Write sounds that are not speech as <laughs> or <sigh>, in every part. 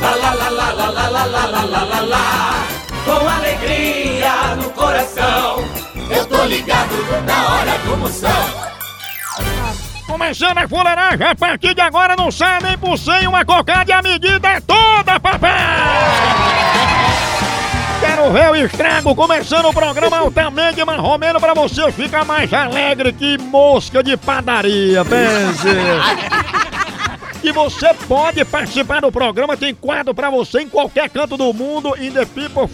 Lá, lá, lá, lá, lá, lá, lá, lá, lá, lá, lá, lá. Com alegria no coração. Eu tô ligado na hora do Moção. Começando a fuleiragem, a partir de agora não sai nem por cem uma cocada e a medida é toda, papai! Quero ver o estrago começando o programa altamente marromeno pra você ficar mais alegre que mosca de padaria, pense! E você pode participar do programa, tem quadro pra você em qualquer canto do mundo, in the people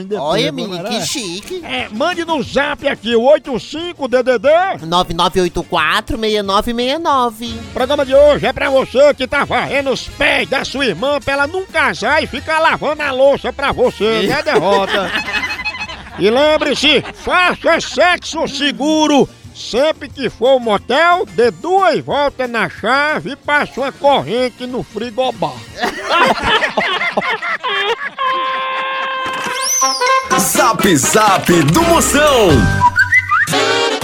in the Olha, people, menino, que chique. É, mande no zap aqui, o 85DDD. 9984-6969. O programa de hoje é pra você que tá varrendo os pés da sua irmã pra ela não casar e ficar lavando a louça pra você, né, derrota? <laughs> E lembre-se, faça sexo seguro. Sempre que for ao motel, dê duas voltas na chave e passe uma corrente no frigobar. Zap Zap do Moção.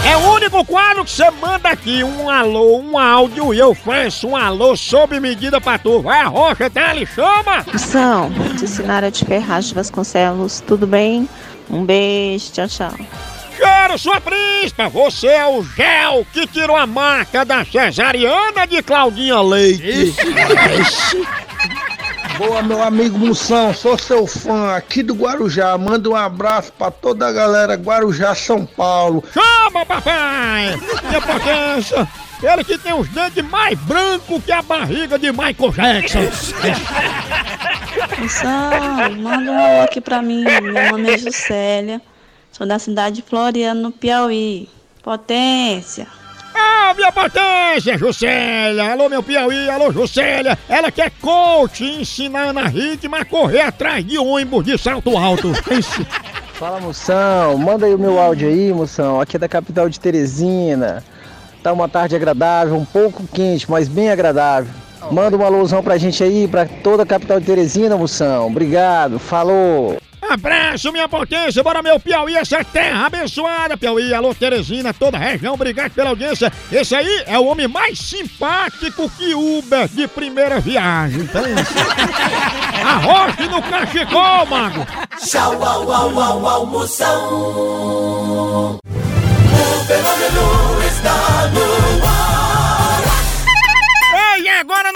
É o único quadro que você manda aqui um alô, um áudio e eu faço um alô sob medida pra tu. Vai a rocha, tá? Ele chama! Moção, de Sinara de Ferraz de Vasconcelos, tudo bem? Um beijo, tchau, tchau. Quero sua príncipa! Você é o gel que tirou a marca da cesariana de Claudinha Leite. Boa, meu amigo Moção, sou seu fã aqui do Guarujá. Manda um abraço pra toda a galera Guarujá, São Paulo. Chama, papai! Minha potência! Ele que tem os dentes mais brancos que a barriga de Michael Jackson. Moção, manda um alô aqui pra mim. Meu nome é Juscelia, sou da cidade de Floriano, no Piauí. Potência. Ah, minha potência, Juscelia! Alô, meu Piauí, alô, Juscelia! Ela que é coach e ensina a Ana Ritma a correr atrás de ônibus de salto alto. <laughs> Fala moção, manda aí o meu áudio aí, moção. Aqui é da capital de Teresina. Tá uma tarde agradável, um pouco quente, mas bem agradável. Manda uma alusão pra gente aí, pra toda a capital de Teresina, moção. Obrigado, falou! Abraço, minha potência, bora meu Piauí, essa terra abençoada, Piauí, alô Teresina, toda a região, obrigado pela audiência. Esse aí é o homem mais simpático que Uber de primeira viagem, pensa. <laughs> Arroche no cachecol, mago. Tchau, au, au, au, au, Moção. O fenômeno está no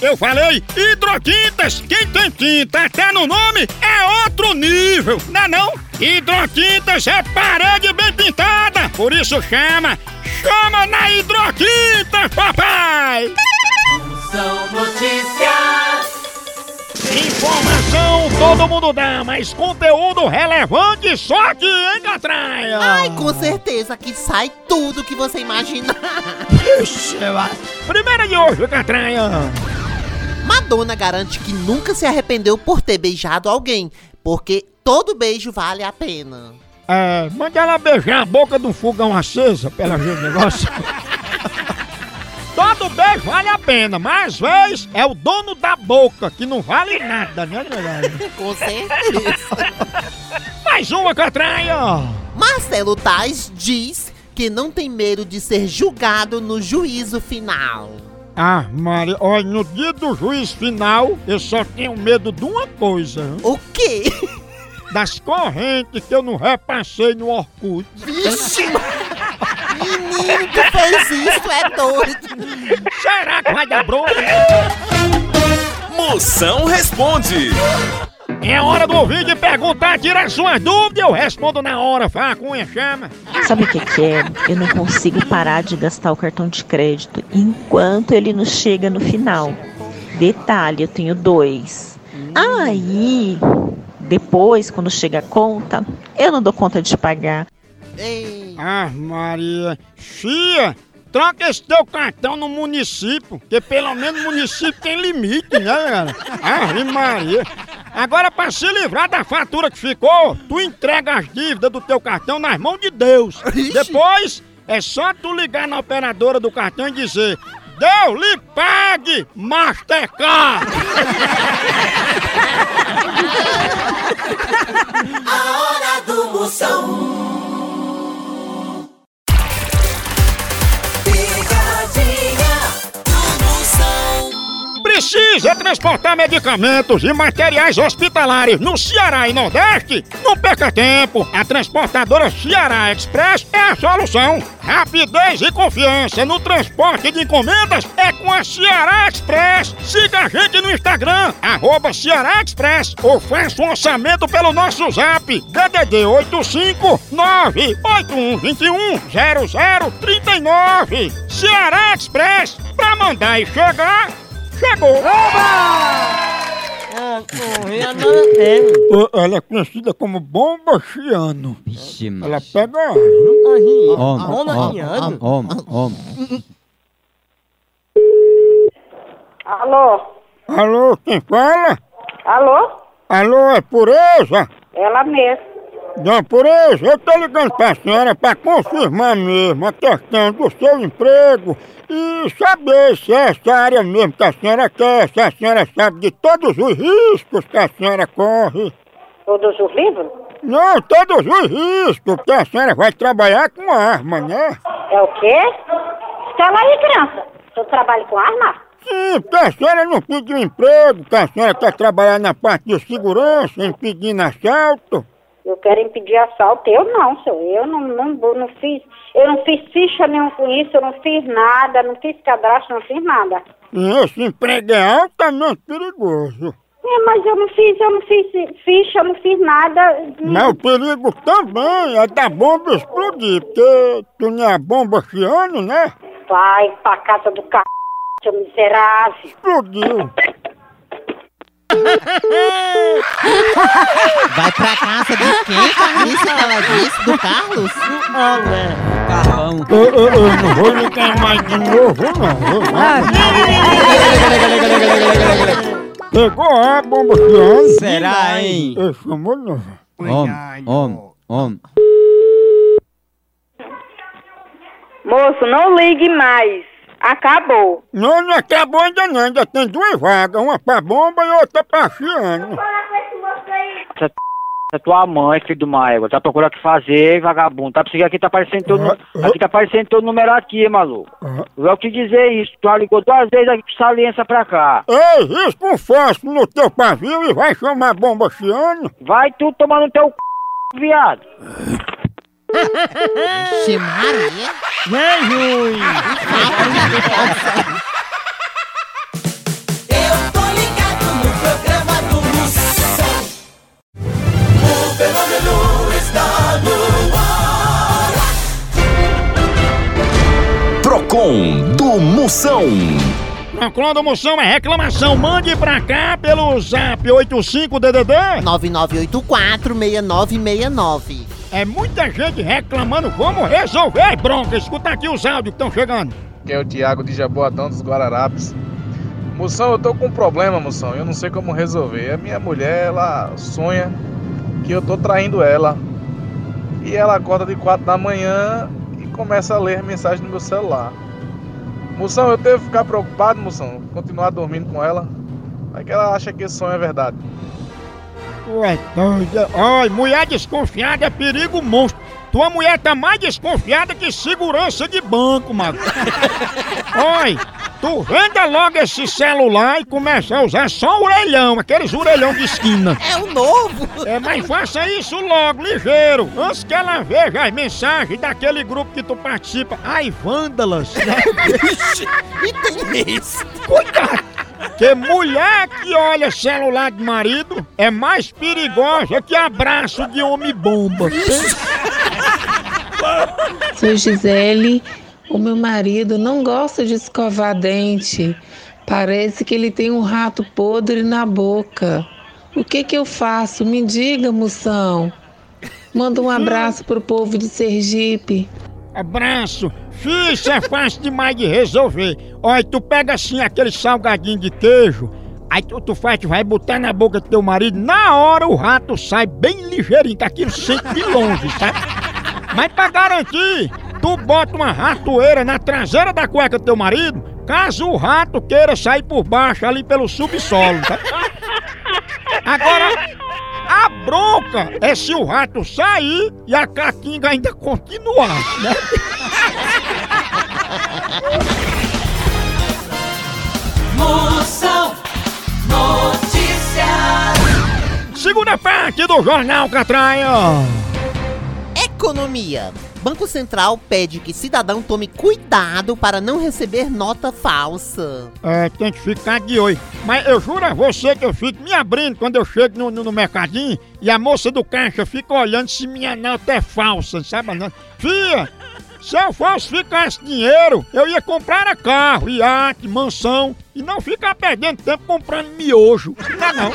Eu falei hidrotintas. Quem tem tinta até no nome é outro nível, não é não? Hidrotintas é parede bem pintada, por isso chama. Chama na hidrotinta, papai! São notícias. Informação todo mundo dá, mas conteúdo relevante só aqui, hein, Catraia? Ai, com certeza que sai tudo que você imaginar. Primeira de hoje, Catraia. Madonna garante que nunca se arrependeu por ter beijado alguém, porque todo beijo vale a pena. É, manda ela beijar a boca de um fogão acesa pela gente negócio. <laughs> Todo beijo vale a pena, mas às vezes é o dono da boca que não vale nada, né, galera? Com certeza. <laughs> Mais uma, Catraia. Marcelo Tais diz porque não tem medo de ser julgado no juízo final. Ah, Maria, olha, no dia do juiz final, eu só tenho medo de uma coisa. O quê? Das correntes que eu não repassei no Orkut. Vixe! Menino que fez isso é doido. Será que vai dar bronca? Moção responde. É hora do ouvinte perguntar, tirar suas dúvidas, eu respondo na hora, Facunha, chama. Sabe o que, que é? Eu não consigo parar de gastar o cartão de crédito enquanto ele não chega no final. Detalhe, eu tenho dois. Aí, depois, quando chega a conta, eu não dou conta de pagar. Ei, Ah, Maria. Fia, troca esse teu cartão no município, que pelo menos o município tem limite, né, galera? Ah, Maria. Agora, pra se livrar da fatura que ficou, tu entrega as dívidas do teu cartão nas mãos de Deus. Depois, é só tu ligar na operadora do cartão e dizer... Deus lhe pague, Mastercard! <laughs> A hora do Moção. Picadinha do Moção. Precisa transportar medicamentos e materiais hospitalares no Ceará e Nordeste? Não perca tempo! A transportadora Ceará Express é a solução! Rapidez e confiança no transporte de encomendas é com a Ceará Express! Siga a gente no Instagram, arroba Ceará Express, ou faça um orçamento pelo nosso zap, DDD 859-8121-0039. Ceará Express, pra mandar e chegar, chegou! Ô, Ela é conhecida como bomba chiano. Vixe, mano. Ela pega. Homem, homem, homem, homem. Alô? Alô, quem fala? Alô? Alô, é pureza? Ela mesmo. Não, pureza, eu tô ligando pra senhora pra confirmar mesmo a questão do seu emprego e saber se é essa área mesmo que a senhora quer, se a senhora sabe de todos os riscos que a senhora corre. Todos os livros? Não, todos os riscos, porque a senhora vai trabalhar com arma, né? É o quê? Fala aí, criança. Eu trabalho com arma? Sim, porque a senhora não pediu emprego, que a senhora quer trabalhar na parte de segurança, impedindo assalto. Eu quero impedir assalto. Eu não, senhor. Eu não, não, não fiz. Eu não fiz ficha nenhum com isso, eu não fiz nada, não fiz cadastro, não fiz nada. Esse emprego é altamente perigoso. É, mas eu não fiz, eu não fiz ficha, eu não fiz nada. Mas o perigo também é da bomba explodir, porque tu não é bomba chiano, né? Vai pra casa do c... seu miserável. Explodiu. <laughs> vai pra casa de quem, Carlinhos, que ela disse? Do Carlos? Carvão. Eu, eu, eu não vou ligar mais de novo, não. Pegou a bomba chiano. Será, hein? Eu chamo não. Homem, homem, homem. Moço, não ligue mais. Acabou. Não, não acabou ainda não, ainda tem duas vagas, uma pra bomba e outra pra chiano. É tua mãe, filho de uma égua. Tá procurando o que fazer, vagabundo. Tá precisando aqui, tá aparecendo teu, nu- aqui tá aparecendo teu número aqui, maluco. Eu vou te dizer isso. Tu já ligou duas vezes aqui com saliência pra cá. Ei, risca um fósforo no teu pavio e vai chamar bomba chiano. Vai tu tomar no teu c... viado. Vixe, Maria. Vem, ruim. Eu tô ligado no programa do Moção. O fenômeno está no ar. Procon do Moção. Procon do Moção é reclamação, mande pra cá pelo zap 85DDD. 9984-6969. É muita gente reclamando, vamos resolver bronca. Escuta aqui os áudios que estão chegando. que é o Thiago de Jaboatão dos Guararapes. Moção, eu tô com um problema, moção. Eu não sei como resolver. A minha mulher, ela sonha que eu tô traindo ela. E ela acorda de 4 da manhã e começa a ler mensagem no meu celular. Moção, eu devo ficar preocupado, moção? Continuar dormindo com ela? Vai que ela acha que esse sonho é verdade. Tu é doida. Olha, mulher desconfiada é perigo monstro. Tu tua mulher tá mais desconfiada que segurança de banco, mano. <laughs> Oi, tu venda logo esse celular e começa a usar só o orelhão, aqueles orelhão de esquina. É o novo. É, mas faça isso logo, ligeiro, antes que ela veja as mensagens daquele grupo que tu participa. Ai, vândalas. <laughs> né? E tem isso. Cuidado! Que mulher que olha celular de marido é mais perigosa que abraço de homem bomba. Sou Gisele, o meu marido não gosta de escovar dente. Parece que ele tem um rato podre na boca. O que que eu faço? Me diga, moção. Manda um abraço pro povo de Sergipe. Abraço! Isso é fácil demais de resolver. Olha, tu pega assim aquele salgadinho de queijo, aí tu, tu faz, tu vai botar na boca do teu marido, na hora o rato sai bem ligeirinho, que aquilo sente de longe, tá? Mas pra garantir, tu bota uma ratoeira na traseira da cueca do teu marido, caso o rato queira sair por baixo ali pelo subsolo, tá? Agora, a bronca é se o rato sair e a caquinga ainda continuar, né? Moção Notícias. Segunda parte do Jornal Catraia. Economia. Banco Central pede que cidadão tome cuidado para não receber nota falsa. É, tem que ficar de olho. Mas eu juro a você que eu fico me abrindo quando eu chego no, no, no mercadinho e a moça do caixa fica olhando se minha nota é falsa, sabe? Não? Fia, se eu falsificasse dinheiro, eu ia comprar carro, iate, mansão e não ficar perdendo tempo comprando miojo. Não não.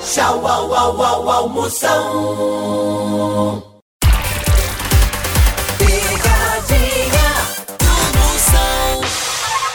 Tchau, au, au, au, au,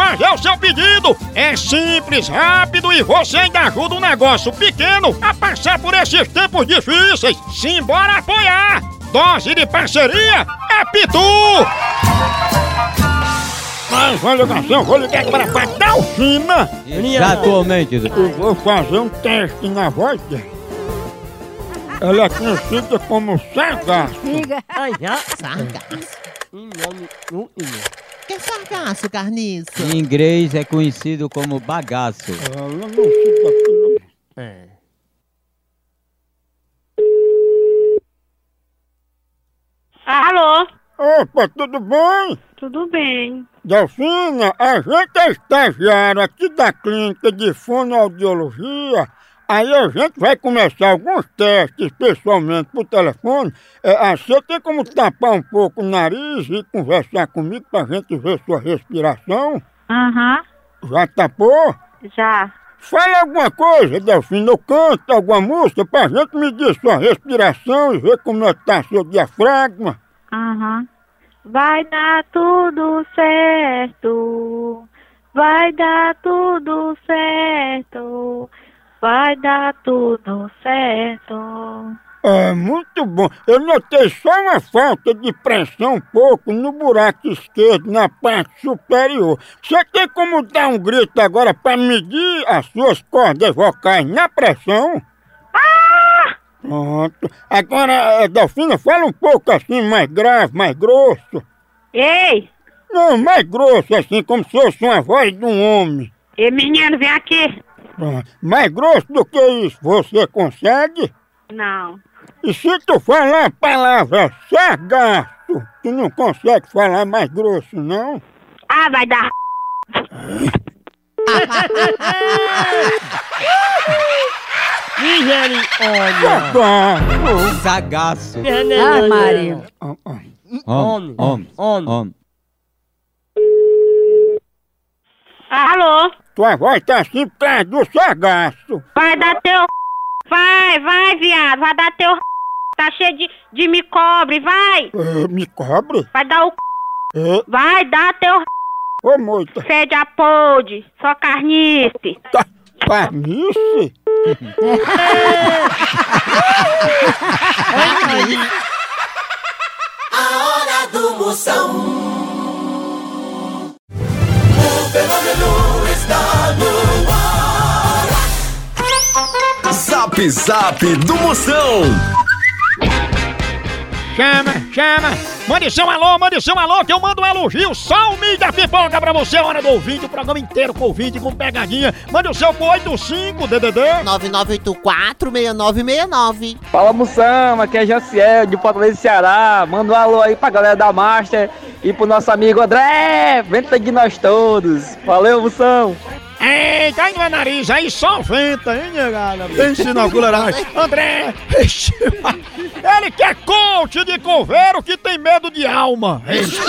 fazer o seu pedido. É simples, rápido e você ainda ajuda um negócio pequeno a passar por esses tempos difíceis. Simbora apoiar! Dose de parceria é Pitu! Mas olha, ligação, vou ligar agora pra Dalfina. Exatamente. Eu vou fazer um teste na voz dela. Ela é conhecida como Sargaço. Sargaço. Que é sargaço, carniça? Em inglês é conhecido como bagaço. Não. Alô? Opa, tudo bem? Tudo bem. Delfina, a gente é estagiário aqui da clínica de fonoaudiologia. Aí a gente vai começar alguns testes pessoalmente por telefone. É, ah, você tem como tapar um pouco o nariz e conversar comigo pra gente ver sua respiração? Aham, Já tapou? já. Fala alguma coisa, Delfina, ou canta alguma música pra gente medir sua respiração e ver como é que tá seu diafragma. Aham. Vai dar tudo certo. Vai dar tudo certo. Vai dar tudo certo. É, muito bom. Eu notei só uma falta de pressão um pouco no buraco esquerdo, na parte superior. Você tem como dar um grito agora para medir as suas cordas vocais na pressão? Pronto. Agora, eh, Delfina, fala um pouco assim, mais grave, mais grosso. Ei! Não, mais grosso, assim, como se fosse uma voz de um homem. Ei, menino, vem aqui. Pronto. Mais grosso do que isso, você consegue? Não. E se tu falar a palavra sargaço, tu não consegue falar mais grosso, não? Ah, vai dar. <laughs> Sargaço! Zagaço. Ah, Maria. Homem, homem, homem. Alô? Tua voz tá assim por causa do sargaço. Vai dar teu. Vai, vai, viado. Vai dar teu. tá cheio de, de me cobre, vai! É, me cobre? Vai dar o c... É. Vai dar teu Ô, moita. fede a podre, só carnice. Tá. Carnice? A hora do Moção. O fenômeno está no ar. Zap Zap do Moção. Chama, chama. Mande seu alô, mande seu alô, que eu mando um elogio. Só o mídia pipoca pra você, hora do ouvinte, o programa inteiro com ouvinte, com pegadinha. Mande o seu com 85 DDD 9984-6969. Fala moção, aqui é Jaciel de Fortaleza Ceará. Manda um alô aí pra galera da Master e pro nosso amigo André. Venta de nós todos. Valeu, moção. Ei, cai no nariz, aí só venta, hein, negada? Pense na fuleiragem. André, ixi, ele que é coach de coveiro que tem medo de alma. Ixi.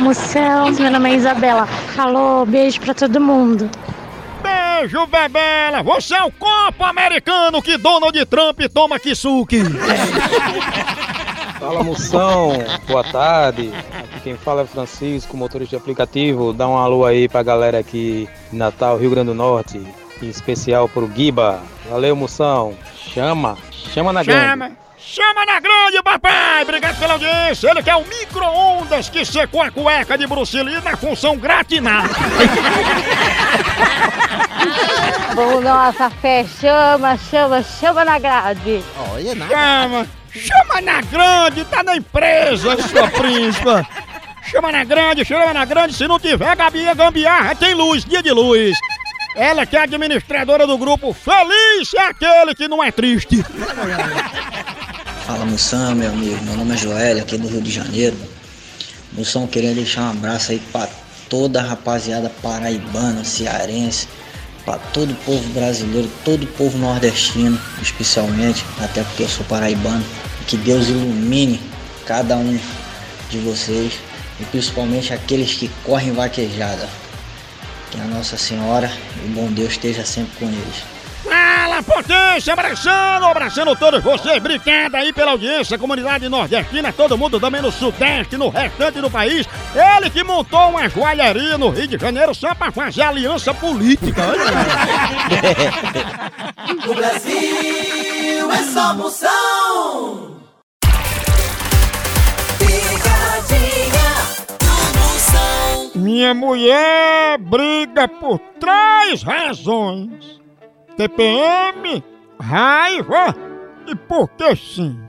Moção, meu nome é Isabela. Alô, beijo pra todo mundo. Beijo, Bebela. Você é o copo americano que Donald Trump toma kisuke. Fala moção, boa tarde. Quem fala é Francisco, motorista de aplicativo. Dá um alô aí pra galera aqui de Natal, Rio Grande do Norte. Em especial pro Guiba. Valeu, moção. Chama, chama na grande. Chama, chama na grande, papai. Obrigado pela audiência. Ele que é o micro-ondas que secou a cueca de Lee na função gratinar. <laughs> Bom, nossa fé, chama, chama, chama na grade. Olha, Chama, chama na grande, tá na empresa, sua príncipa. Chama na grande, chama na grande. Se não tiver Gabi, gambiarra, tem luz, dia de luz. Ela que é administradora do grupo Feliz é aquele que não é triste. Fala Moção, meu amigo. Meu nome é Joel, aqui do Rio de Janeiro. Moção, queria deixar um abraço aí pra toda a rapaziada paraibana, cearense, pra todo o povo brasileiro, todo o povo nordestino, especialmente, até porque eu sou paraibano. Que Deus ilumine cada um de vocês e principalmente aqueles que correm vaquejada. Que a Nossa Senhora e o bom Deus esteja sempre com eles. Fala, potência, abraçando, abraçando todos vocês. Obrigado aí pela audiência, comunidade nordestina, todo mundo também no Sudeste, no restante do país. Ele que montou uma joalheria no Rio de Janeiro só pra fazer aliança política. <laughs> O Brasil é só Moção. Minha mulher briga por três razões: TPM, raiva e porque sim.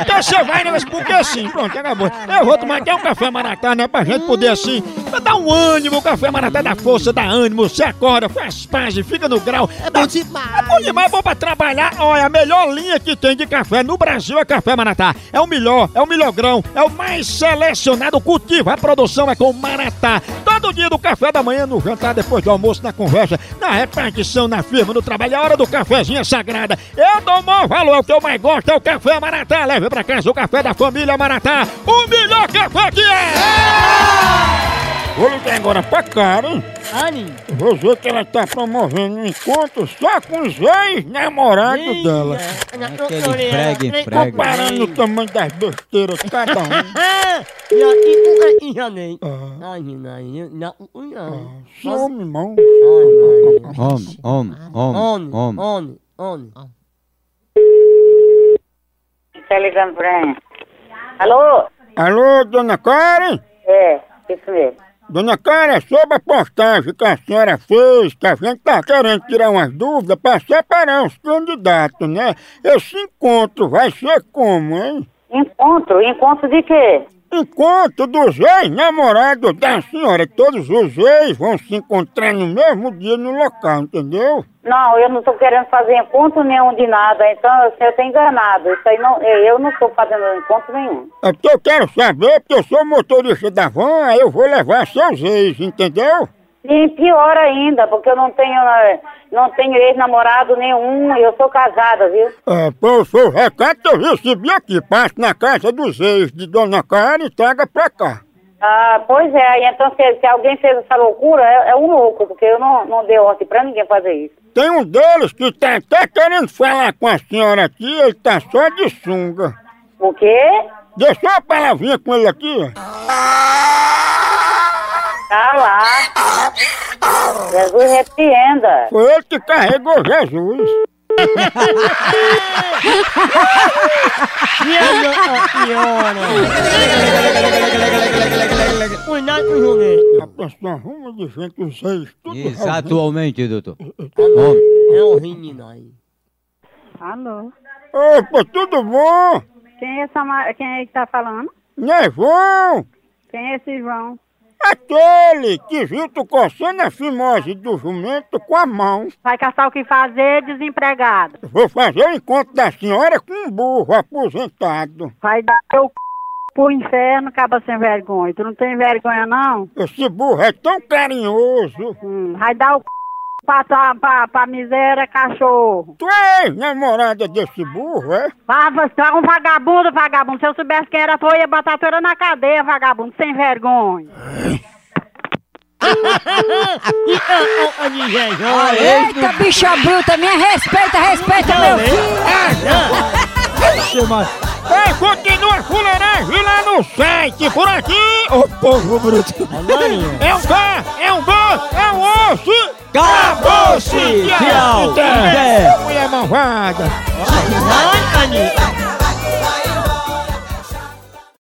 Então você vai nesse porque sim, pronto, acabou. Eu vou tomar até um café maratá, né? Pra gente poder assim, pra dar um ânimo, o café maratá dá força, dá ânimo, você acorda, faz paz, fica no grau. É bom demais. É bom demais, bom pra trabalhar. Olha, a melhor linha que tem de café no Brasil é café maratá. É o melhor, é o melhor grão, é o mais selecionado cultivo. A produção é com maratá. Todo dia do café da manhã, no jantar, depois do almoço, na conversa, na repartição, na firma, no trabalho, a hora do cafezinho é sagrada. Eu dou o maior valor, o que eu mais gosto é o café maratá. Leve pra casa o café da família Maratá, o melhor café que é! Vou ligar agora pra Karen. Ani. Vou ver que ela tá promovendo um encontro só com os ex-namorados dela. Aquele fregue, fregue. Comparando o tamanho das besteiras de cada um. <laughs> Enganei. Ah. Ai, não, não, não. Some, irmão. Homem, homem, homem, homem. Homem, homem. Tá ligando pra mim. Alô? Alô, dona Karen? É, isso mesmo. Dona Karen, é sobre a postagem que a senhora fez, que a gente tá querendo tirar umas dúvidas para separar os candidatos, né? Esse encontro vai ser como, hein? Encontro? Encontro de quê? Encontro dos ex-namorados da senhora. Todos os ex vão se encontrar no mesmo dia no local, entendeu? Não, eu não tô querendo fazer encontro nenhum de nada, então assim, eu tô enganado. Isso aí não, eu não tô fazendo encontro nenhum. É porque eu quero saber, porque eu sou motorista da van, aí eu vou levar seus ex, entendeu? E pior ainda, porque eu não tenho, eh, não tenho ex-namorado nenhum, eu sou casada, viu? É, pô, foi o recado que eu recebi aqui. Passe na casa dos ex de Dona Karen e traga pra cá. Ah, pois é, então se, se alguém fez essa loucura, é, é um louco, porque eu não, não dei ordem pra ninguém fazer isso. tem um deles que tá até querendo falar com a senhora aqui, ele tá só de sunga. O quê? Deixa uma palavrinha com ele aqui. Tá lá. Jesus repreenda. Foi ele que carregou Jesus. Cuidado com o joguete. A pessoa arruma de gente os seis, tudo Exatamente, doutor. É um menino aí. Alô? Opa, tudo bom? Quem é, essa, ma- quem é que tá falando? Não é João? Quem é esse João? Aquele que viu tu coçando a fimose do jumento com a mão. Vai caçar o que fazer, desempregado. Vou fazer o encontro da senhora com um burro aposentado. Vai dar teu c... pro inferno, acaba sem vergonha. Tu não tem vergonha, não? Esse burro é tão carinhoso. Hum, vai dar o c... pra, pra, pra, pra miséria, cachorro. Tu é namorada desse burro, é? Ah, você é um vagabundo, vagabundo. Se eu soubesse quem era, tu ia botar tu era na cadeia, vagabundo, sem vergonha. Eita, bicha bruta, me respeita, respeita meu filho. É, continua a fuleiragem lá no site, por aqui, ô povo bruto. É um K, é um B, é um osso. Acabou-se! Tchau. Mulher malvada. Ai, Ani,